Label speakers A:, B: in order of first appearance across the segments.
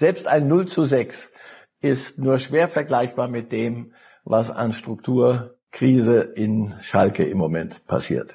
A: Selbst ein 0 zu 6 ist nur schwer vergleichbar mit dem, was an Strukturkrise in Schalke im Moment passiert.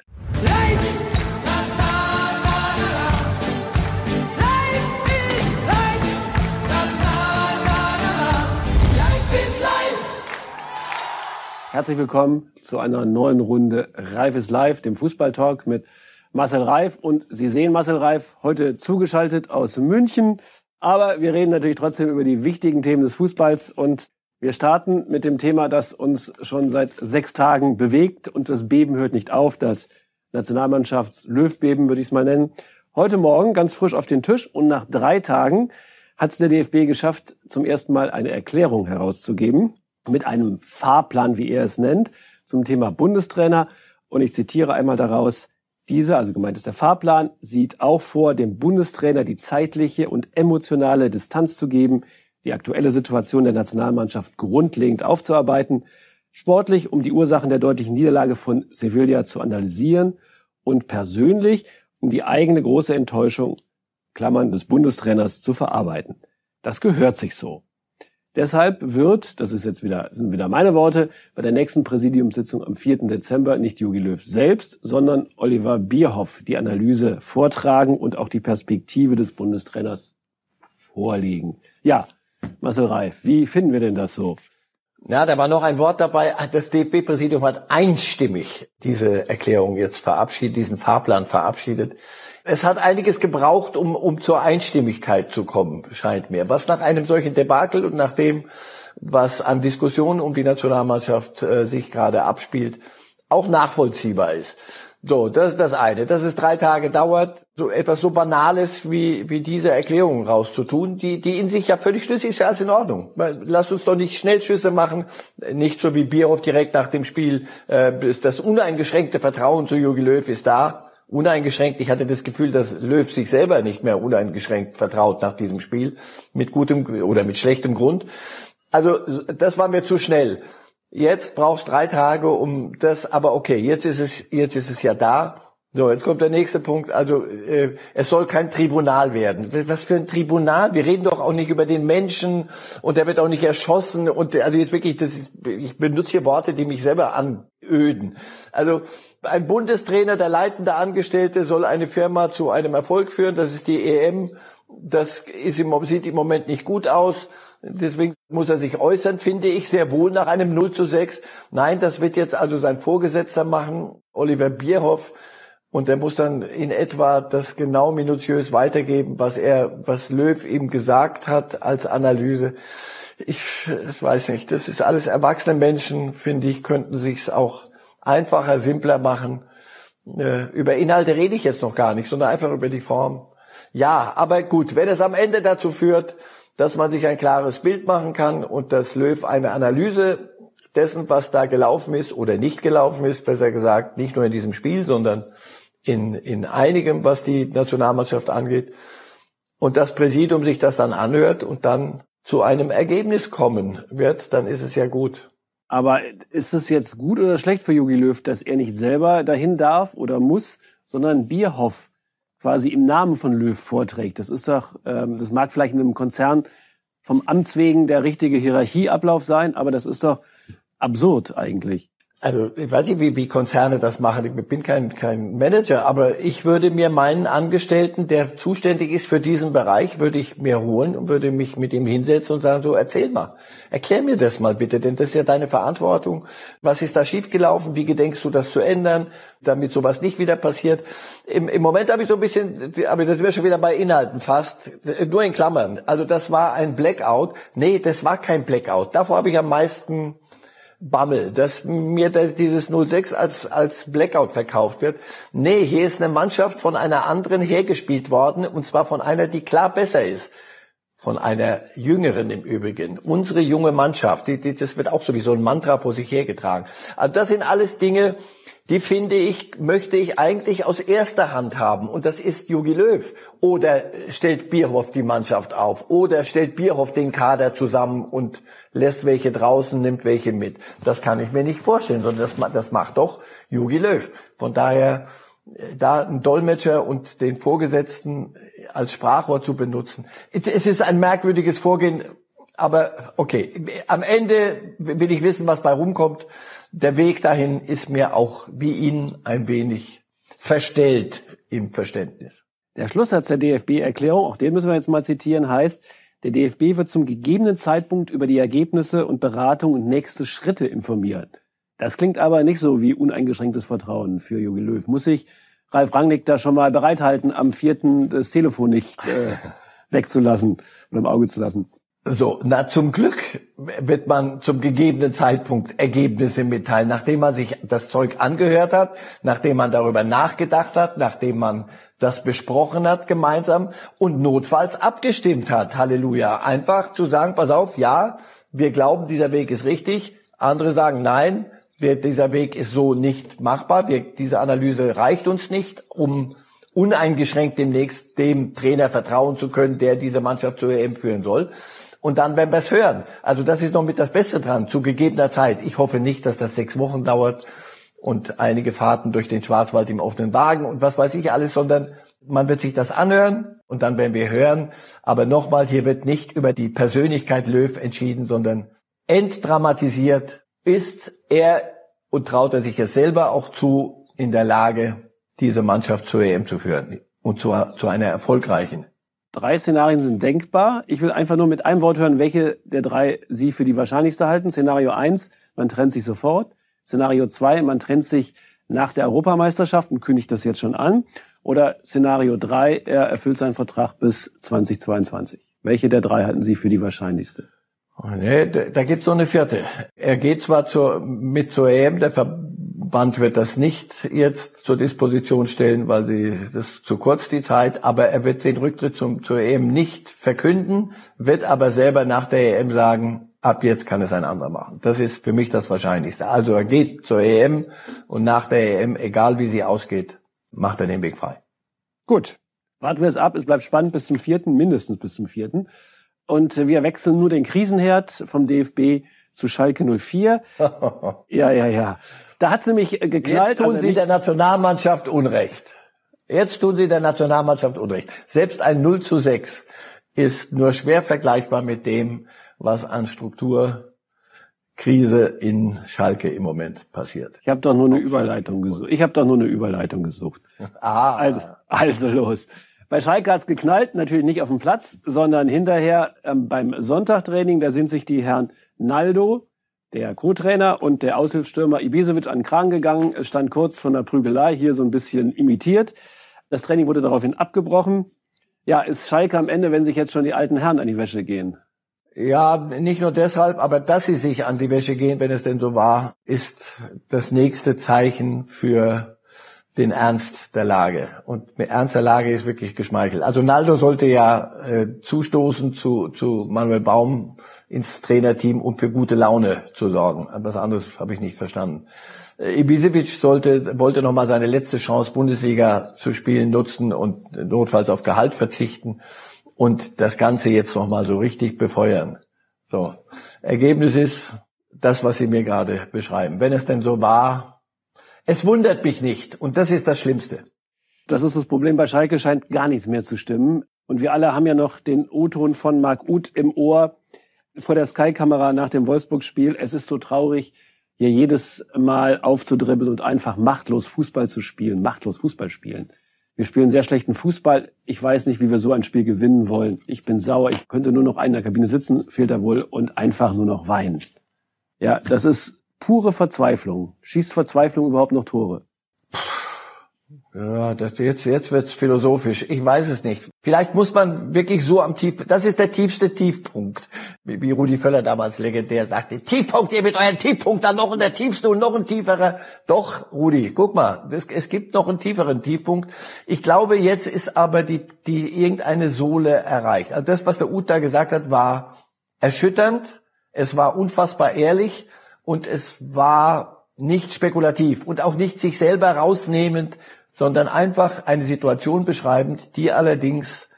B: Herzlich willkommen zu einer neuen Runde Reif ist live, dem Fußballtalk mit Marcel Reif. Und Sie sehen Marcel Reif heute zugeschaltet aus München. Aber wir reden natürlich trotzdem über die wichtigen Themen des Fußballs und wir starten mit dem Thema, das uns schon seit sechs Tagen bewegt und das Beben hört nicht auf, das Nationalmannschafts-Löwbeben würde ich es mal nennen. Heute Morgen ganz frisch auf den Tisch und nach drei Tagen hat es der DFB geschafft, zum ersten Mal eine Erklärung herauszugeben mit einem Fahrplan, wie er es nennt, zum Thema Bundestrainer. Und ich zitiere einmal daraus, dieser, also gemeint ist der Fahrplan, sieht auch vor, dem Bundestrainer die zeitliche und emotionale Distanz zu geben, die aktuelle Situation der Nationalmannschaft grundlegend aufzuarbeiten, sportlich, um die Ursachen der deutlichen Niederlage von Sevilla zu analysieren und persönlich, um die eigene große Enttäuschung, Klammern, des Bundestrainers zu verarbeiten. Das gehört sich so. Deshalb wird, das ist jetzt wieder, sind wieder meine Worte, bei der nächsten Präsidiumssitzung am 4. Dezember nicht Jogi Löw selbst, sondern Oliver Bierhoff die Analyse vortragen und auch die Perspektive des Bundestrainers vorlegen. Ja, Marcel Reif, wie finden wir denn das so?
A: Ja, da war noch ein Wort dabei. Das DFB-Präsidium hat einstimmig diese Erklärung jetzt verabschiedet, diesen Fahrplan verabschiedet. Es hat einiges gebraucht, um, um zur Einstimmigkeit zu kommen, scheint mir. Was nach einem solchen Debakel und nach dem, was an Diskussionen um die Nationalmannschaft äh, sich gerade abspielt, auch nachvollziehbar ist. So, das ist das eine. Dass es drei Tage dauert, so etwas so Banales wie, wie diese Erklärung rauszutun, die, die in sich ja völlig schlüssig ist, ja, ist in Ordnung. Lasst uns doch nicht Schnellschüsse machen, nicht so wie Bierhoff direkt nach dem Spiel, äh, das uneingeschränkte Vertrauen zu Jogi Löw ist da uneingeschränkt. Ich hatte das Gefühl, dass Löw sich selber nicht mehr uneingeschränkt vertraut nach diesem Spiel mit gutem oder mit schlechtem Grund. Also das war mir zu schnell. Jetzt brauchst drei Tage, um das. Aber okay, jetzt ist es jetzt ist es ja da. So, jetzt kommt der nächste Punkt. Also äh, es soll kein Tribunal werden. Was für ein Tribunal? Wir reden doch auch nicht über den Menschen und der wird auch nicht erschossen. Und also jetzt wirklich, das ist, ich benutze hier Worte, die mich selber anöden. Also ein Bundestrainer, der leitende Angestellte, soll eine Firma zu einem Erfolg führen. Das ist die EM. Das ist im, sieht im Moment nicht gut aus. Deswegen muss er sich äußern, finde ich sehr wohl nach einem 0 zu 6. Nein, das wird jetzt also sein Vorgesetzter machen, Oliver Bierhoff. Und der muss dann in etwa das genau minutiös weitergeben, was er, was Löw ihm gesagt hat als Analyse. Ich, ich weiß nicht, das ist alles erwachsene Menschen, finde ich, könnten sich's auch einfacher, simpler machen. Äh, über Inhalte rede ich jetzt noch gar nicht, sondern einfach über die Form. Ja, aber gut, wenn es am Ende dazu führt, dass man sich ein klares Bild machen kann und dass Löw eine Analyse dessen, was da gelaufen ist oder nicht gelaufen ist, besser gesagt, nicht nur in diesem Spiel, sondern in, in einigem, was die Nationalmannschaft angeht, und das Präsidium sich das dann anhört und dann zu einem Ergebnis kommen wird, dann ist es ja gut.
B: Aber ist es jetzt gut oder schlecht für Jogi Löw, dass er nicht selber dahin darf oder muss, sondern Bierhoff quasi im Namen von Löw vorträgt? Das ist doch, ähm, das mag vielleicht in einem Konzern vom Amts wegen der richtige Hierarchieablauf sein, aber das ist doch absurd eigentlich.
A: Also ich weiß nicht, wie, wie Konzerne das machen. Ich bin kein, kein Manager, aber ich würde mir meinen Angestellten, der zuständig ist für diesen Bereich, würde ich mir holen und würde mich mit ihm hinsetzen und sagen, so erzähl mal, erklär mir das mal bitte, denn das ist ja deine Verantwortung. Was ist da schiefgelaufen? Wie gedenkst du das zu ändern, damit sowas nicht wieder passiert? Im, im Moment habe ich so ein bisschen, aber das wäre schon wieder bei Inhalten fast, nur in Klammern. Also das war ein Blackout. Nee, das war kein Blackout. Davor habe ich am meisten Bammel, dass mir das, dieses 06 als, als Blackout verkauft wird. Nee, hier ist eine Mannschaft von einer anderen hergespielt worden, und zwar von einer, die klar besser ist. Von einer jüngeren im Übrigen. Unsere junge Mannschaft, die, die, das wird auch sowieso ein Mantra vor sich hergetragen. Also das sind alles Dinge, die finde ich, möchte ich eigentlich aus erster Hand haben. Und das ist Jogi Löw. Oder stellt Bierhoff die Mannschaft auf. Oder stellt Bierhoff den Kader zusammen und lässt welche draußen, nimmt welche mit. Das kann ich mir nicht vorstellen, sondern das, das macht doch Jogi Löw. Von daher da einen Dolmetscher und den Vorgesetzten als Sprachrohr zu benutzen. Es ist ein merkwürdiges Vorgehen, aber okay. Am Ende will ich wissen, was bei rumkommt. Der Weg dahin ist mir auch wie Ihnen ein wenig verstellt im Verständnis.
B: Der Schlusssatz der DFB-Erklärung, auch den müssen wir jetzt mal zitieren, heißt, der DFB wird zum gegebenen Zeitpunkt über die Ergebnisse und Beratung und nächste Schritte informieren. Das klingt aber nicht so wie uneingeschränktes Vertrauen für Jogi Löw. Muss sich Ralf Rangnick da schon mal bereithalten, am vierten das Telefon nicht äh, wegzulassen oder im Auge zu lassen?
A: So, na zum Glück wird man zum gegebenen Zeitpunkt Ergebnisse mitteilen, nachdem man sich das Zeug angehört hat, nachdem man darüber nachgedacht hat, nachdem man das besprochen hat gemeinsam und notfalls abgestimmt hat. Halleluja. Einfach zu sagen, pass auf, ja, wir glauben, dieser Weg ist richtig. Andere sagen, nein, wir, dieser Weg ist so nicht machbar. Wir, diese Analyse reicht uns nicht, um uneingeschränkt demnächst dem Trainer vertrauen zu können, der diese Mannschaft zur EM führen soll. Und dann werden wir es hören. Also das ist noch mit das Beste dran, zu gegebener Zeit. Ich hoffe nicht, dass das sechs Wochen dauert und einige Fahrten durch den Schwarzwald im offenen Wagen und was weiß ich alles, sondern man wird sich das anhören und dann werden wir hören. Aber nochmal, hier wird nicht über die Persönlichkeit Löw entschieden, sondern entdramatisiert ist er und traut er sich es selber auch zu, in der Lage, diese Mannschaft zur EM zu führen und zu, zu einer erfolgreichen.
B: Drei Szenarien sind denkbar. Ich will einfach nur mit einem Wort hören, welche der drei Sie für die wahrscheinlichste halten. Szenario eins: man trennt sich sofort. Szenario zwei: man trennt sich nach der Europameisterschaft und kündigt das jetzt schon an. Oder Szenario drei: er erfüllt seinen Vertrag bis 2022. Welche der drei halten Sie für die wahrscheinlichste?
A: Oh, nee, da, da gibt's so eine vierte. Er geht zwar zur, mit zur EM, der Band wird das nicht jetzt zur Disposition stellen, weil sie das zu kurz die Zeit, aber er wird den Rücktritt zum, zur EM nicht verkünden, wird aber selber nach der EM sagen, ab jetzt kann es ein anderer machen. Das ist für mich das Wahrscheinlichste. Also er geht zur EM und nach der EM, egal wie sie ausgeht, macht er den Weg frei.
B: Gut. Warten wir es ab. Es bleibt spannend bis zum vierten, mindestens bis zum vierten. Und wir wechseln nur den Krisenherd vom DFB zu Schalke 04. ja, ja, ja. Da hat's nämlich äh, geknallt.
A: Jetzt tun also Sie der Nationalmannschaft Unrecht. Jetzt tun Sie der Nationalmannschaft Unrecht. Selbst ein 0 zu 6 ist nur schwer vergleichbar mit dem, was an Strukturkrise in Schalke im Moment passiert.
B: Ich habe doch nur eine Überleitung gesucht. Ich habe doch nur eine Überleitung gesucht. Ah. Also, also los. Bei Schalke hat's geknallt, natürlich nicht auf dem Platz, sondern hinterher ähm, beim Sonntagtraining. Da sind sich die Herren Naldo, der Co-Trainer und der Aushilfsstürmer Ibisevic an den Kragen gegangen. Es stand kurz von der Prügelei, hier so ein bisschen imitiert. Das Training wurde daraufhin abgebrochen. Ja, ist Schalke am Ende, wenn sich jetzt schon die alten Herren an die Wäsche gehen?
A: Ja, nicht nur deshalb, aber dass sie sich an die Wäsche gehen, wenn es denn so war, ist das nächste Zeichen für den Ernst der Lage. Und mit Ernst der Lage ist wirklich geschmeichelt. Also Naldo sollte ja äh, zustoßen zu, zu Manuel Baum ins Trainerteam, um für gute Laune zu sorgen. Was anderes habe ich nicht verstanden. Äh, Ibisevic sollte, wollte nochmal seine letzte Chance, Bundesliga zu spielen, nutzen und notfalls auf Gehalt verzichten und das Ganze jetzt nochmal so richtig befeuern. So. Ergebnis ist das, was Sie mir gerade beschreiben. Wenn es denn so war, es wundert mich nicht und das ist das Schlimmste.
B: Das ist das Problem. Bei Schalke scheint gar nichts mehr zu stimmen. Und wir alle haben ja noch den O-Ton von Marc Uth im Ohr vor der Sky-Kamera nach dem Wolfsburg-Spiel. Es ist so traurig, hier jedes Mal aufzudribbeln und einfach machtlos Fußball zu spielen, machtlos Fußball spielen. Wir spielen sehr schlechten Fußball. Ich weiß nicht, wie wir so ein Spiel gewinnen wollen. Ich bin sauer. Ich könnte nur noch in der Kabine sitzen, fehlt er wohl, und einfach nur noch weinen. Ja, das ist pure Verzweiflung. Schießt Verzweiflung überhaupt noch Tore?
A: Ja, das, jetzt, jetzt wird's philosophisch. Ich weiß es nicht. Vielleicht muss man wirklich so am Tief, das ist der tiefste Tiefpunkt. Wie, wie Rudi Völler damals legendär sagte, Tiefpunkt, ihr mit euren Tiefpunkt, dann noch in der tiefste und noch ein tieferer. Doch, Rudi, guck mal, das, es gibt noch einen tieferen Tiefpunkt. Ich glaube, jetzt ist aber die, die irgendeine Sohle erreicht. Also das, was der Uta gesagt hat, war erschütternd. Es war unfassbar ehrlich und es war nicht spekulativ und auch nicht sich selber rausnehmend, sondern einfach eine Situation beschreibend, die allerdings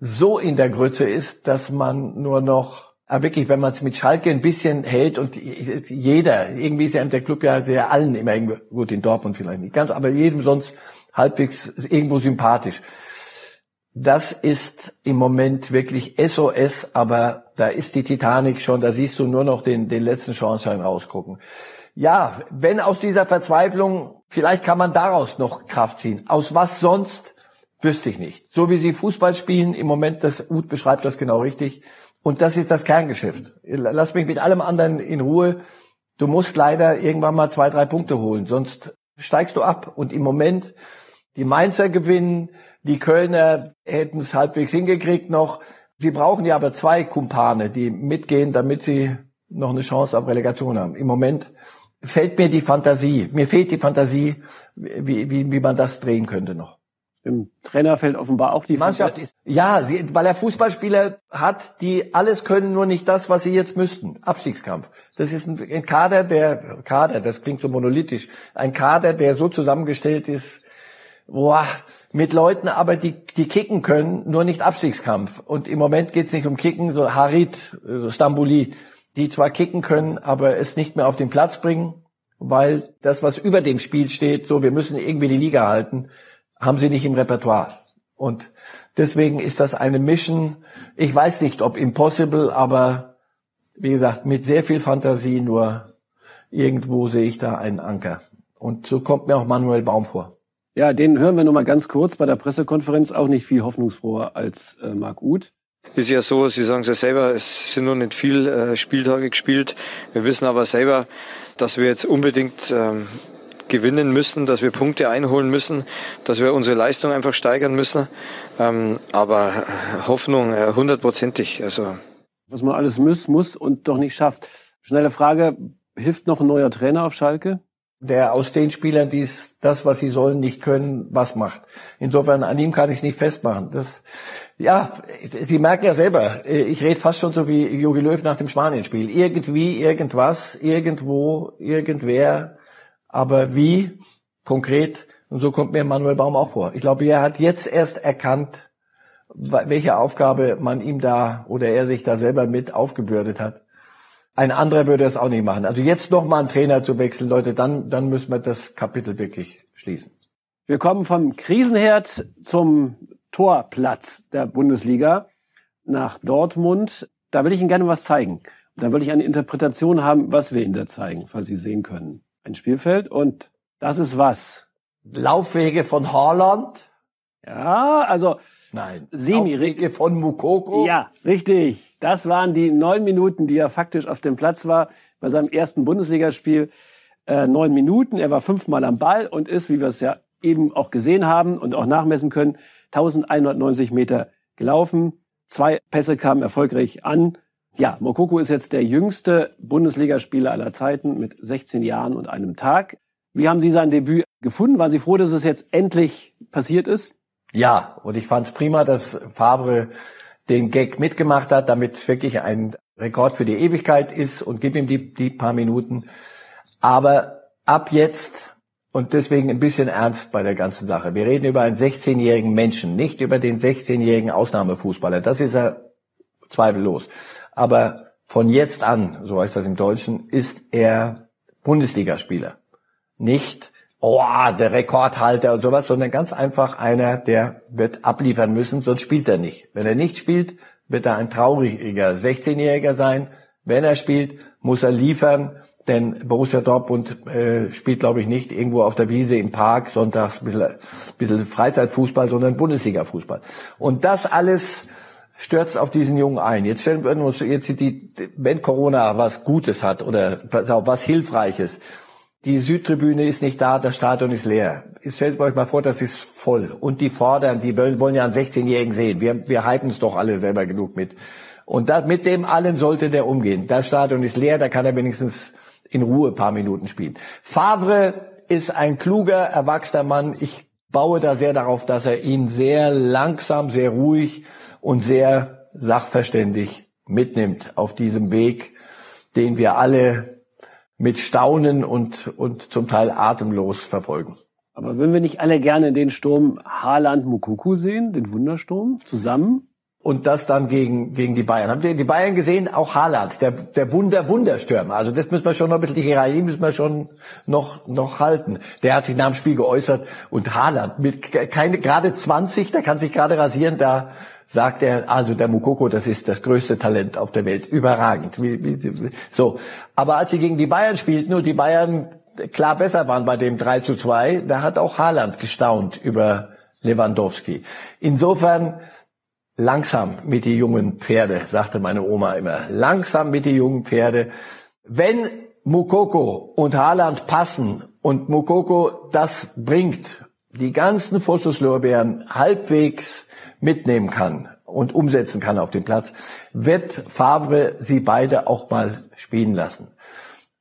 A: so in der Grütze ist, dass man nur noch, aber wirklich, wenn man es mit Schalke ein bisschen hält und jeder, irgendwie ist ja der Club ja sehr allen immer gut in Dortmund vielleicht nicht ganz, aber jedem sonst halbwegs irgendwo sympathisch. Das ist im Moment wirklich SOS, aber da ist die Titanic schon, da siehst du nur noch den, den letzten Schornstein rausgucken. Ja, wenn aus dieser Verzweiflung, vielleicht kann man daraus noch Kraft ziehen. Aus was sonst, wüsste ich nicht. So wie sie Fußball spielen im Moment, das Uth beschreibt das genau richtig. Und das ist das Kerngeschäft. Lass mich mit allem anderen in Ruhe. Du musst leider irgendwann mal zwei, drei Punkte holen, sonst steigst du ab. Und im Moment, die Mainzer gewinnen, die Kölner hätten es halbwegs hingekriegt noch. Sie brauchen ja aber zwei Kumpane, die mitgehen, damit sie noch eine Chance auf Relegation haben. Im Moment fällt mir die Fantasie, mir fehlt die Fantasie, wie, wie, wie man das drehen könnte noch.
B: Im Trainer fällt offenbar auch die
A: Mannschaft ist, ja, sie, weil er Fußballspieler hat, die alles können, nur nicht das, was sie jetzt müssten. Abstiegskampf. Das ist ein, ein Kader, der, Kader, das klingt so monolithisch, ein Kader, der so zusammengestellt ist, boah, mit Leuten aber, die, die kicken können, nur nicht Abstiegskampf. Und im Moment geht's nicht um Kicken, so Harit, so Stambuli, die zwar kicken können, aber es nicht mehr auf den Platz bringen, weil das, was über dem Spiel steht, so, wir müssen irgendwie die Liga halten, haben sie nicht im Repertoire. Und deswegen ist das eine Mission, ich weiß nicht, ob impossible, aber wie gesagt, mit sehr viel Fantasie, nur irgendwo sehe ich da einen Anker. Und so kommt mir auch Manuel Baum vor.
B: Ja, den hören wir noch mal ganz kurz bei der Pressekonferenz, auch nicht viel hoffnungsfroher als äh, Marc Uth.
C: Ist ja so, Sie sagen es ja selber, es sind noch nicht viel äh, Spieltage gespielt. Wir wissen aber selber, dass wir jetzt unbedingt ähm, gewinnen müssen, dass wir Punkte einholen müssen, dass wir unsere Leistung einfach steigern müssen. Ähm, aber äh, Hoffnung äh, hundertprozentig. also
B: was man alles muss, muss und doch nicht schafft. Schnelle Frage: Hilft noch ein neuer Trainer auf Schalke?
A: Der aus den Spielern, die das, was sie sollen, nicht können, was macht. Insofern an ihm kann ich es nicht festmachen. Das, ja, Sie merken ja selber, ich rede fast schon so wie Jogi Löw nach dem Spanien-Spiel. Irgendwie, irgendwas, irgendwo, irgendwer, aber wie konkret. Und so kommt mir Manuel Baum auch vor. Ich glaube, er hat jetzt erst erkannt, welche Aufgabe man ihm da oder er sich da selber mit aufgebürdet hat. Ein anderer würde es auch nicht machen. Also jetzt noch mal einen Trainer zu wechseln, Leute, dann, dann müssen wir das Kapitel wirklich schließen.
B: Wir kommen vom Krisenherd zum Torplatz der Bundesliga nach Dortmund. Da will ich Ihnen gerne was zeigen. Dann will ich eine Interpretation haben, was wir Ihnen da zeigen, falls Sie sehen können. Ein Spielfeld und das ist was?
A: Laufwege von Haaland?
B: Ja, also
A: Nein. Semi von Mukoko?
B: Ja, richtig. Das waren die neun Minuten, die er faktisch auf dem Platz war bei seinem ersten Bundesligaspiel. Äh, neun Minuten. Er war fünfmal am Ball und ist, wie wir es ja eben auch gesehen haben und auch nachmessen können, 1190 Meter gelaufen. Zwei Pässe kamen erfolgreich an. Ja, Mokoko ist jetzt der jüngste Bundesligaspieler aller Zeiten mit 16 Jahren und einem Tag. Wie haben Sie sein Debüt gefunden? Waren Sie froh, dass es jetzt endlich passiert ist?
A: Ja, und ich fand es prima, dass Favre den Gag mitgemacht hat, damit wirklich ein Rekord für die Ewigkeit ist und gib ihm die, die paar Minuten. Aber ab jetzt und deswegen ein bisschen ernst bei der ganzen Sache. Wir reden über einen 16-jährigen Menschen, nicht über den 16-jährigen Ausnahmefußballer. Das ist er zweifellos. Aber von jetzt an, so heißt das im Deutschen, ist er Bundesligaspieler. Nicht oh, der Rekordhalter und sowas, sondern ganz einfach einer, der wird abliefern müssen, sonst spielt er nicht. Wenn er nicht spielt, wird er ein trauriger 16-Jähriger sein. Wenn er spielt, muss er liefern, denn Borussia Dortmund äh, spielt, glaube ich, nicht irgendwo auf der Wiese im Park sonntags ein bisschen, bisschen Freizeitfußball, sondern Bundesliga-Fußball. Und das alles stürzt auf diesen Jungen ein. Jetzt stellen wir uns jetzt die, wenn Corona was Gutes hat oder was Hilfreiches, die Südtribüne ist nicht da, das Stadion ist leer. Stellt euch mal vor, das ist voll. Und die fordern, die wollen ja einen 16-Jährigen sehen. Wir, wir hypen es doch alle selber genug mit. Und das, mit dem allen sollte der umgehen. Das Stadion ist leer, da kann er wenigstens in Ruhe ein paar Minuten spielen. Favre ist ein kluger, erwachsener Mann. Ich baue da sehr darauf, dass er ihn sehr langsam, sehr ruhig und sehr sachverständig mitnimmt auf diesem Weg, den wir alle mit Staunen und, und zum Teil atemlos verfolgen.
B: Aber würden wir nicht alle gerne den Sturm Haaland Mukuku sehen, den Wundersturm, zusammen?
A: und das dann gegen, gegen die Bayern. Habt ihr die Bayern gesehen? Auch Haaland, der, der Wunder, Wunderstürmer. Also das müssen wir schon noch ein bisschen, die Hierarchie müssen wir schon noch, noch halten. Der hat sich nach dem Spiel geäußert und Haaland mit keine, gerade 20, der kann sich gerade rasieren, da sagt er, also der Mukoko, das ist das größte Talent auf der Welt. Überragend. So. Aber als sie gegen die Bayern spielten und die Bayern klar besser waren bei dem 3 zu 2, da hat auch Haaland gestaunt über Lewandowski. Insofern, langsam mit die jungen Pferde, sagte meine Oma immer. Langsam mit die jungen Pferde. Wenn Mukoko und Haaland passen und Mukoko das bringt, die ganzen Vorschusslorbeeren halbwegs mitnehmen kann und umsetzen kann auf dem Platz, wird Favre sie beide auch mal spielen lassen.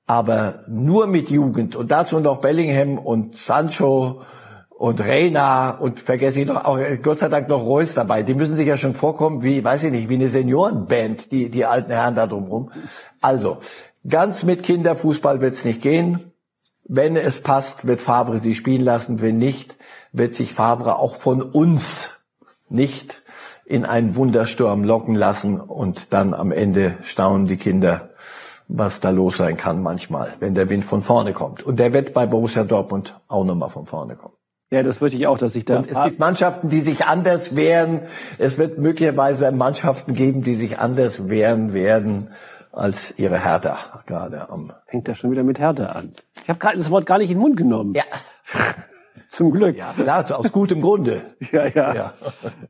A: Aber nur mit Jugend und dazu noch Bellingham und Sancho und Reina und vergesse ich noch, auch Gott sei Dank noch Reus dabei. Die müssen sich ja schon vorkommen wie, weiß ich nicht, wie eine Seniorenband, die, die alten Herren da drumherum. Also, ganz mit Kinderfußball wird's nicht gehen. Wenn es passt, wird Favre sie spielen lassen. Wenn nicht, wird sich Favre auch von uns nicht in einen Wundersturm locken lassen und dann am Ende staunen die Kinder, was da los sein kann manchmal, wenn der Wind von vorne kommt. Und der wird bei Borussia Dortmund auch nochmal von vorne kommen.
B: Ja, das würde ich auch, dass ich da.
A: Und es gibt Mannschaften, die sich anders wehren. Es wird möglicherweise Mannschaften geben, die sich anders wehren werden als ihre Hertha gerade am.
B: Fängt da schon wieder mit Hertha an. Ich habe das Wort gar nicht in den Mund genommen.
A: Ja.
B: Zum Glück.
A: Ja, klar, aus gutem Grunde.
B: ja, ja,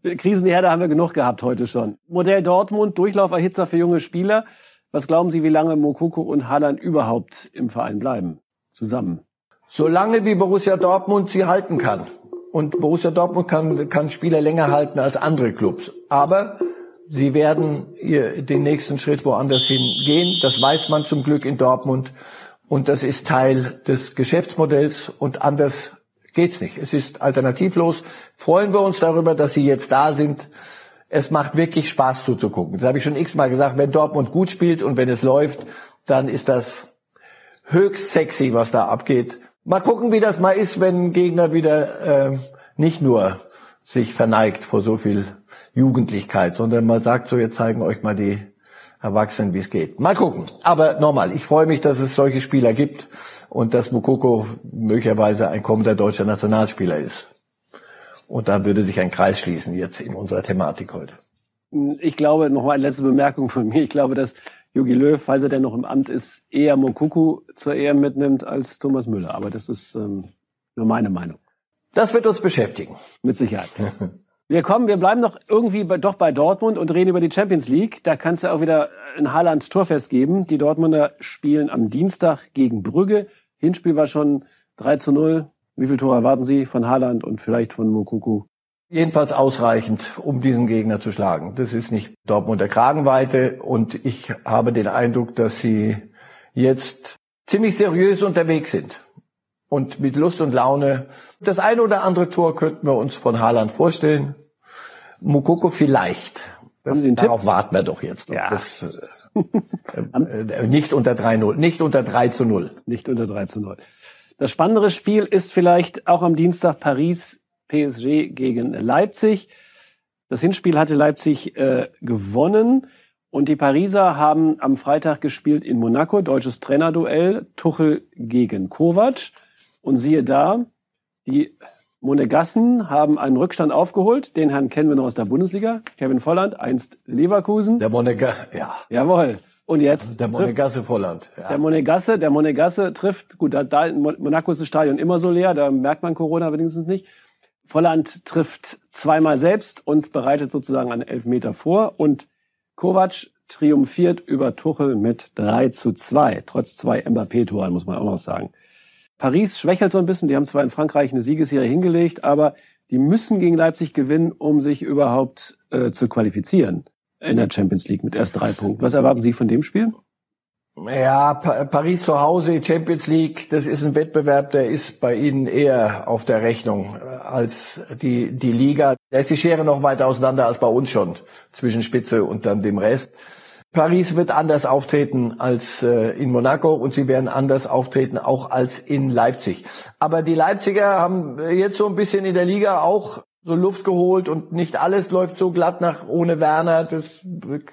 B: ja. Krisenherde haben wir genug gehabt heute schon. Modell Dortmund, Durchlauferhitzer für junge Spieler. Was glauben Sie, wie lange Mokoko und Haaland überhaupt im Verein bleiben? Zusammen.
A: Solange wie Borussia Dortmund sie halten kann. Und Borussia Dortmund kann, kann Spieler länger halten als andere Clubs. Aber sie werden ihr, den nächsten Schritt woanders hingehen. Das weiß man zum Glück in Dortmund. Und das ist Teil des Geschäftsmodells und anders geht's nicht. Es ist alternativlos. Freuen wir uns darüber, dass sie jetzt da sind. Es macht wirklich Spaß zuzugucken. Das habe ich schon x-mal gesagt. Wenn Dortmund gut spielt und wenn es läuft, dann ist das höchst sexy, was da abgeht. Mal gucken, wie das mal ist, wenn ein Gegner wieder äh, nicht nur sich verneigt vor so viel Jugendlichkeit, sondern mal sagt, so jetzt zeigen euch mal die Erwachsenen, wie es geht. Mal gucken. Aber nochmal, ich freue mich, dass es solche Spieler gibt und dass Mukoko möglicherweise ein kommender deutscher Nationalspieler ist. Und da würde sich ein Kreis schließen jetzt in unserer Thematik heute.
B: Ich glaube, noch mal eine letzte Bemerkung von mir. Ich glaube, dass Jogi Löw, falls er denn noch im Amt ist, eher Mokuku zur Ehe mitnimmt als Thomas Müller. Aber das ist ähm, nur meine Meinung.
A: Das wird uns beschäftigen.
B: Mit Sicherheit. wir kommen, wir bleiben noch irgendwie bei, doch bei Dortmund und reden über die Champions League. Da kannst du auch wieder ein Haaland Torfest geben. Die Dortmunder spielen am Dienstag gegen Brügge. Hinspiel war schon 3 zu 0. Wie viel Tore erwarten Sie von Haaland und vielleicht von Mokuku?
A: Jedenfalls ausreichend, um diesen Gegner zu schlagen. Das ist nicht Dortmunder Kragenweite und ich habe den Eindruck, dass sie jetzt ziemlich seriös unterwegs sind und mit Lust und Laune. Das eine oder andere Tor könnten wir uns von Haaland vorstellen. Mukoko vielleicht. Das, darauf Tipp? warten wir doch jetzt noch. Ja. Das, äh, äh, nicht unter 3-0, nicht unter 3 zu 0.
B: Nicht unter 3 zu 0. Das spannendere Spiel ist vielleicht auch am Dienstag Paris PSG gegen Leipzig. Das Hinspiel hatte Leipzig äh, gewonnen und die Pariser haben am Freitag gespielt in Monaco, deutsches Trainerduell, Tuchel gegen Kovac. Und siehe da, die Monegassen haben einen Rückstand aufgeholt. Den Herrn kennen wir noch aus der Bundesliga. Kevin Volland, einst Leverkusen.
A: Der Monegasse, ja.
B: Jawohl. Und jetzt
A: der Monegasse Volland.
B: Ja. Der Monegasse, der Monegasse trifft, gut, da, da in Monaco ist das Stadion immer so leer, da merkt man Corona wenigstens nicht. Volland trifft zweimal selbst und bereitet sozusagen einen Elfmeter vor. Und Kovac triumphiert über Tuchel mit 3 zu 2, trotz zwei Mbappé-Toren, muss man auch noch sagen. Paris schwächelt so ein bisschen. Die haben zwar in Frankreich eine Siegesserie hingelegt, aber die müssen gegen Leipzig gewinnen, um sich überhaupt äh, zu qualifizieren in der Champions League mit erst drei Punkten. Was erwarten Sie von dem Spiel?
A: Ja, Paris zu Hause, Champions League, das ist ein Wettbewerb, der ist bei Ihnen eher auf der Rechnung äh, als die, die Liga. Da ist die Schere noch weiter auseinander als bei uns schon, zwischen Spitze und dann dem Rest. Paris wird anders auftreten als äh, in Monaco und sie werden anders auftreten auch als in Leipzig. Aber die Leipziger haben jetzt so ein bisschen in der Liga auch so Luft geholt und nicht alles läuft so glatt nach ohne Werner. Das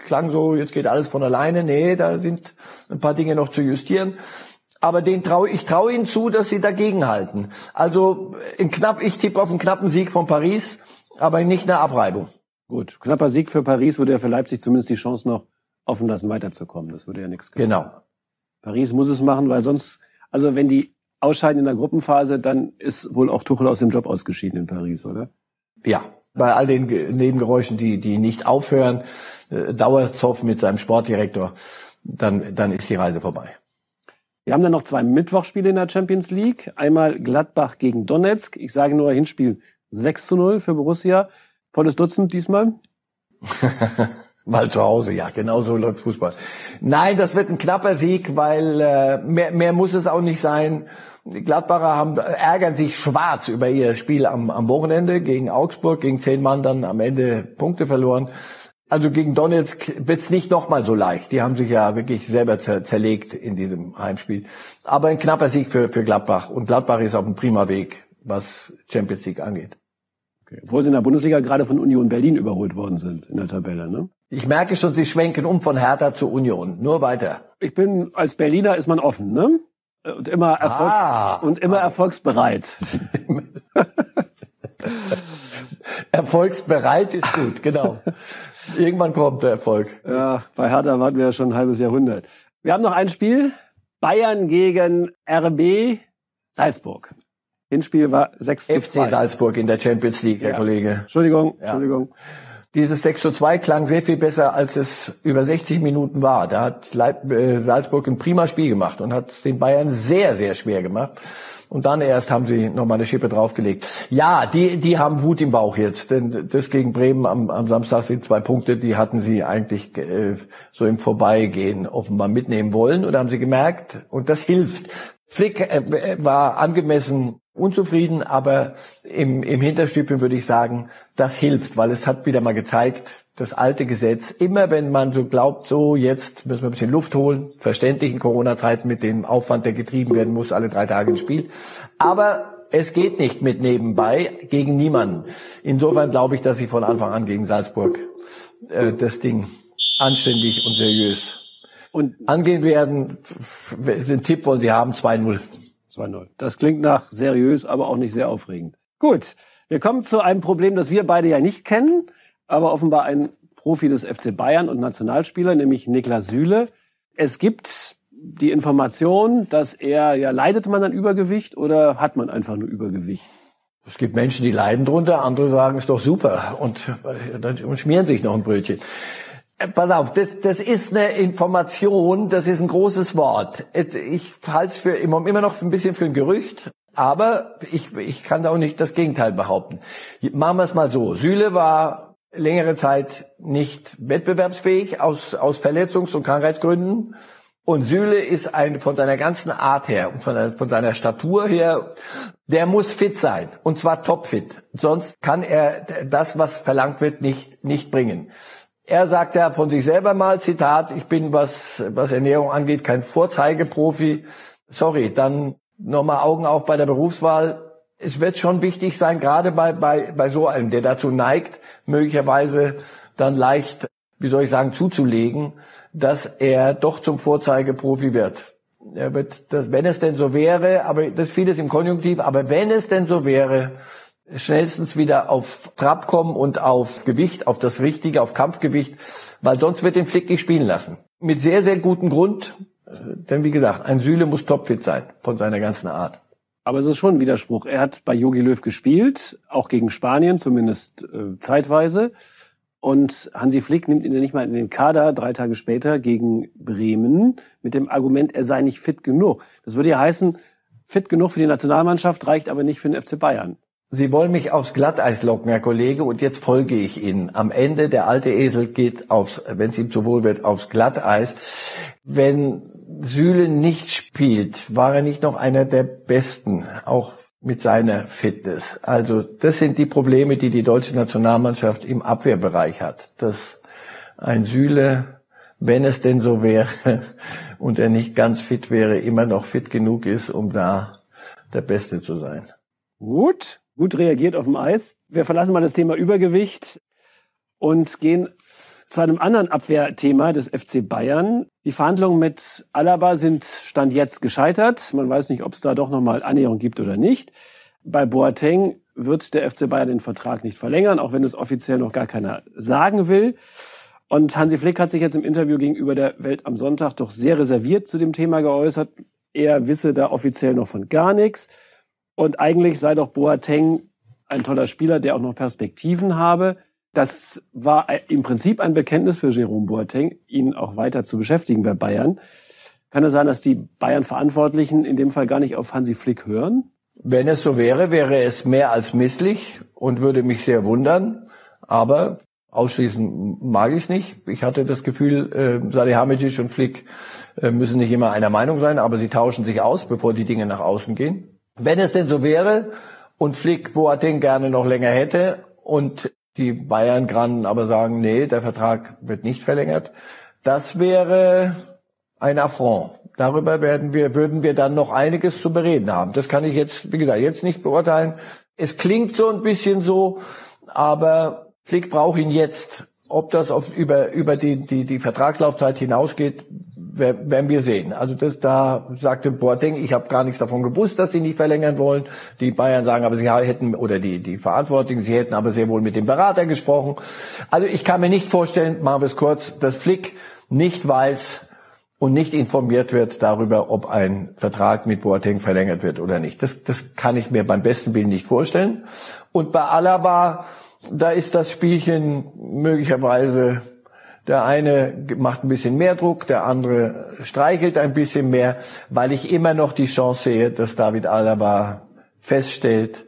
A: klang so, jetzt geht alles von alleine. Nee, da sind ein paar Dinge noch zu justieren. Aber den traue ich traue ihnen zu, dass sie dagegenhalten. Also in knapp, ich tippe auf einen knappen Sieg von Paris, aber nicht eine Abreibung.
B: Gut, knapper Sieg für Paris würde ja für Leipzig zumindest die Chance noch offen lassen, weiterzukommen. Das würde ja nichts
A: geben. Genau.
B: Paris muss es machen, weil sonst, also wenn die ausscheiden in der Gruppenphase, dann ist wohl auch Tuchel aus dem Job ausgeschieden in Paris, oder?
A: Ja, bei all den Nebengeräuschen, die, die nicht aufhören, äh, Dauerzoff mit seinem Sportdirektor, dann, dann ist die Reise vorbei.
B: Wir haben dann noch zwei Mittwochspiele in der Champions League. Einmal Gladbach gegen Donetsk. Ich sage nur Hinspiel 6 zu 0 für Borussia. Volles Dutzend diesmal?
A: Mal zu Hause, ja, genau so läuft Fußball. Nein, das wird ein knapper Sieg, weil äh, mehr, mehr muss es auch nicht sein. Die Gladbacher haben, ärgern sich schwarz über ihr Spiel am, am Wochenende gegen Augsburg, gegen zehn Mann dann am Ende Punkte verloren. Also gegen Donetsk wird's nicht nochmal so leicht. Die haben sich ja wirklich selber zer zerlegt in diesem Heimspiel. Aber ein knapper Sieg für, für Gladbach. Und Gladbach ist auf einem prima Weg, was Champions League angeht.
B: Okay. Obwohl sie in der Bundesliga gerade von Union Berlin überholt worden sind in der Tabelle, ne?
A: Ich merke schon, Sie schwenken um von Hertha zu Union. Nur weiter.
B: Ich bin, als Berliner ist man offen, ne? Und immer, Erfolgs ah, und immer ah. erfolgsbereit.
A: erfolgsbereit ist gut, genau. Irgendwann kommt der Erfolg.
B: Ja, bei Hertha warten wir ja schon ein halbes Jahrhundert. Wir haben noch ein Spiel. Bayern gegen RB Salzburg. Hinspiel war 6
A: zu 2. FC Salzburg in der Champions League, Herr ja. Kollege.
B: Entschuldigung, ja. Entschuldigung.
A: Dieses 6 zu 2 klang sehr viel besser, als es über 60 Minuten war. Da hat Leip äh, Salzburg ein prima Spiel gemacht und hat den Bayern sehr, sehr schwer gemacht. Und dann erst haben sie nochmal eine Schippe draufgelegt. Ja, die, die haben Wut im Bauch jetzt. Denn das gegen Bremen am, am Samstag sind zwei Punkte, die hatten sie eigentlich äh, so im Vorbeigehen offenbar mitnehmen wollen. Und haben sie gemerkt, und das hilft. Flick äh, war angemessen unzufrieden, aber im, im Hinterstübchen würde ich sagen, das hilft, weil es hat wieder mal gezeigt, das alte Gesetz, immer wenn man so glaubt, so jetzt müssen wir ein bisschen Luft holen, verständlich in Corona-Zeiten mit dem Aufwand, der getrieben werden muss, alle drei Tage ins Spiel. Aber es geht nicht mit nebenbei gegen niemanden. Insofern glaube ich, dass sie von Anfang an gegen Salzburg äh, das Ding anständig und seriös und angehen werden. Den Tipp wollen sie haben, 2-0.
B: 2-0. Das klingt nach seriös, aber auch nicht sehr aufregend. Gut, wir kommen zu einem Problem, das wir beide ja nicht kennen, aber offenbar ein Profi des FC Bayern und Nationalspieler, nämlich Niklas Süle. Es gibt die Information, dass er, ja, leidet man an Übergewicht oder hat man einfach nur Übergewicht?
A: Es gibt Menschen, die leiden drunter, andere sagen, ist doch super und äh, dann schmieren sich noch ein Brötchen. Pass auf, das, das ist eine Information, das ist ein großes Wort. Ich halte es für immer, noch ein bisschen für ein Gerücht, aber ich, ich kann auch nicht das Gegenteil behaupten. Machen wir es mal so. Süle war längere Zeit nicht wettbewerbsfähig aus, aus Verletzungs- und Krankheitsgründen. Und Süle ist ein, von seiner ganzen Art her und von, von seiner Statur her, der muss fit sein. Und zwar topfit. Sonst kann er das, was verlangt wird, nicht, nicht bringen. Er sagt ja von sich selber mal, Zitat, ich bin, was, was Ernährung angeht, kein Vorzeigeprofi. Sorry, dann nochmal Augen auf bei der Berufswahl. Es wird schon wichtig sein, gerade bei, bei, bei so einem, der dazu neigt, möglicherweise dann leicht, wie soll ich sagen, zuzulegen, dass er doch zum Vorzeigeprofi wird. Er wird, das, wenn es denn so wäre, aber das vieles im Konjunktiv, aber wenn es denn so wäre, schnellstens wieder auf Trab kommen und auf Gewicht, auf das Richtige, auf Kampfgewicht, weil sonst wird den Flick nicht spielen lassen. Mit sehr, sehr gutem Grund, äh, denn wie gesagt, ein Süle muss topfit sein von seiner ganzen Art.
B: Aber es ist schon ein Widerspruch. Er hat bei Jogi Löw gespielt, auch gegen Spanien, zumindest äh, zeitweise. Und Hansi Flick nimmt ihn ja nicht mal in den Kader drei Tage später gegen Bremen mit dem Argument, er sei nicht fit genug. Das würde ja heißen, fit genug für die Nationalmannschaft reicht aber nicht für den FC Bayern.
A: Sie wollen mich aufs Glatteis locken, Herr Kollege, und jetzt folge ich Ihnen. Am Ende, der alte Esel geht aufs, wenn es ihm zu wohl wird, aufs Glatteis. Wenn Süle nicht spielt, war er nicht noch einer der Besten, auch mit seiner Fitness. Also das sind die Probleme, die die deutsche Nationalmannschaft im Abwehrbereich hat. Dass ein Süle, wenn es denn so wäre und er nicht ganz fit wäre, immer noch fit genug ist, um da der Beste zu sein.
B: Gut, gut reagiert auf dem Eis. Wir verlassen mal das Thema Übergewicht und gehen zu einem anderen Abwehrthema des FC Bayern. Die Verhandlungen mit Alaba sind Stand jetzt gescheitert. Man weiß nicht, ob es da doch nochmal Annäherung gibt oder nicht. Bei Boateng wird der FC Bayern den Vertrag nicht verlängern, auch wenn es offiziell noch gar keiner sagen will. Und Hansi Flick hat sich jetzt im Interview gegenüber der Welt am Sonntag doch sehr reserviert zu dem Thema geäußert. Er wisse da offiziell noch von gar nichts. Und eigentlich sei doch Boateng ein toller Spieler, der auch noch Perspektiven habe. Das war im Prinzip ein Bekenntnis für Jerome Boateng, ihn auch weiter zu beschäftigen bei Bayern. Kann es sein, dass die Bayern-Verantwortlichen in dem Fall gar nicht auf Hansi Flick hören?
A: Wenn es so wäre, wäre es mehr als misslich und würde mich sehr wundern. Aber ausschließen mag ich es nicht. Ich hatte das Gefühl, äh, Salihamidzic und Flick äh, müssen nicht immer einer Meinung sein, aber sie tauschen sich aus, bevor die Dinge nach außen gehen. Wenn es denn so wäre und Flick Boateng gerne noch länger hätte und die Bayern Granden aber sagen, nee, der Vertrag wird nicht verlängert, das wäre ein Affront. Darüber werden wir, würden wir dann noch einiges zu bereden haben. Das kann ich jetzt, wie gesagt, jetzt nicht beurteilen. Es klingt so ein bisschen so, aber Flick braucht ihn jetzt. Ob das auf, über, über die, die, die Vertragslaufzeit hinausgeht, werden wir sehen. Also das, da sagte Boateng, ich habe gar nichts davon gewusst, dass sie nicht verlängern wollen. Die Bayern sagen aber, sie hätten, oder die, die Verantwortlichen, sie hätten aber sehr wohl mit dem Berater gesprochen. Also ich kann mir nicht vorstellen, machen wir es kurz, dass Flick nicht weiß und nicht informiert wird darüber, ob ein Vertrag mit Boateng verlängert wird oder nicht. Das, das kann ich mir beim besten Willen nicht vorstellen. Und bei Alaba, da ist das Spielchen möglicherweise der eine macht ein bisschen mehr Druck, der andere streichelt ein bisschen mehr, weil ich immer noch die Chance sehe, dass David Alaba feststellt,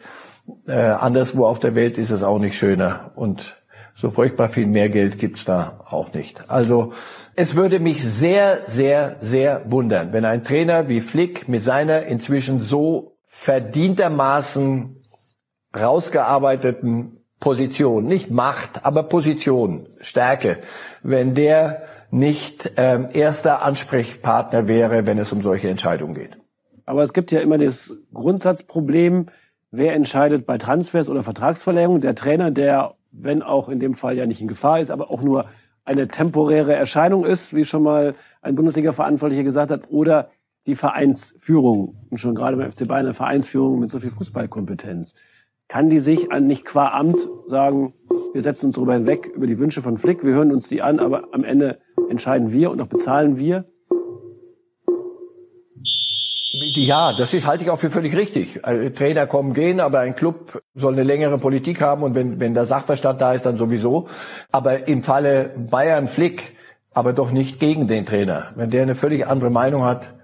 A: äh, anderswo auf der Welt ist es auch nicht schöner und so furchtbar viel mehr Geld gibt's da auch nicht. Also es würde mich sehr, sehr, sehr wundern, wenn ein Trainer wie Flick mit seiner inzwischen so verdientermaßen rausgearbeiteten Position, nicht Macht, aber Position, Stärke, wenn der nicht ähm, erster Ansprechpartner wäre, wenn es um solche Entscheidungen geht.
B: Aber es gibt ja immer das Grundsatzproblem, wer entscheidet bei Transfers oder Vertragsverlängerung? Der Trainer, der, wenn auch in dem Fall ja nicht in Gefahr ist, aber auch nur eine temporäre Erscheinung ist, wie schon mal ein Bundesliga-Verantwortlicher gesagt hat, oder die Vereinsführung, und schon gerade beim FC Bayern eine Vereinsführung mit so viel Fußballkompetenz kann die sich an nicht qua Amt sagen, wir setzen uns darüber hinweg, über die Wünsche von Flick, wir hören uns die an, aber am Ende entscheiden wir und auch bezahlen wir?
A: Ja, das ist, halte ich auch für völlig richtig. Also, Trainer kommen, gehen, aber ein Club soll eine längere Politik haben und wenn, wenn der Sachverstand da ist, dann sowieso. Aber im Falle Bayern Flick, aber doch nicht gegen den Trainer. Wenn der eine völlig andere Meinung hat,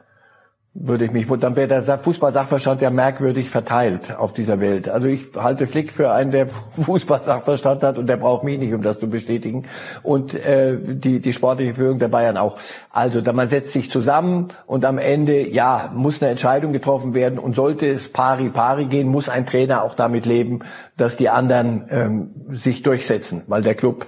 A: würde ich mich, dann wäre der Fußballsachverstand ja merkwürdig verteilt auf dieser Welt. Also ich halte Flick für einen, der Fußballsachverstand hat und der braucht mich nicht, um das zu bestätigen. Und äh, die, die sportliche Führung der Bayern auch. Also da man setzt sich zusammen und am Ende, ja, muss eine Entscheidung getroffen werden und sollte es pari pari gehen, muss ein Trainer auch damit leben, dass die anderen ähm, sich durchsetzen, weil der Club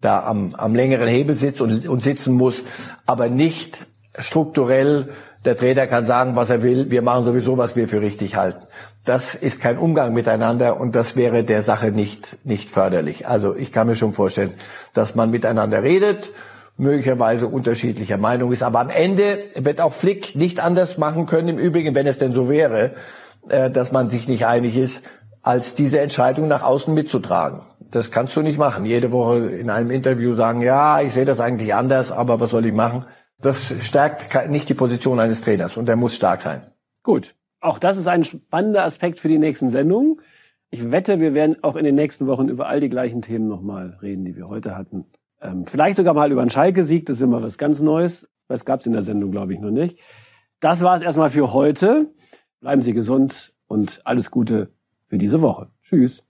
A: da am, am längeren Hebel sitzt und, und sitzen muss, aber nicht strukturell der Trainer kann sagen, was er will. Wir machen sowieso, was wir für richtig halten. Das ist kein Umgang miteinander und das wäre der Sache nicht, nicht förderlich. Also ich kann mir schon vorstellen, dass man miteinander redet, möglicherweise unterschiedlicher Meinung ist. Aber am Ende wird auch Flick nicht anders machen können, im Übrigen, wenn es denn so wäre, äh, dass man sich nicht einig ist, als diese Entscheidung nach außen mitzutragen. Das kannst du nicht machen. Jede Woche in einem Interview sagen, ja, ich sehe das eigentlich anders, aber was soll ich machen? Das stärkt nicht die Position eines Trainers und der muss stark sein.
B: Gut. Auch das ist ein spannender Aspekt für die nächsten Sendungen. Ich wette, wir werden auch in den nächsten Wochen über all die gleichen Themen nochmal reden, die wir heute hatten. Ähm, vielleicht sogar mal über einen Schalke-Sieg, das ist immer was ganz Neues. Das gab es in der Sendung, glaube ich, noch nicht. Das war es erstmal für heute. Bleiben Sie gesund und alles Gute für diese Woche. Tschüss.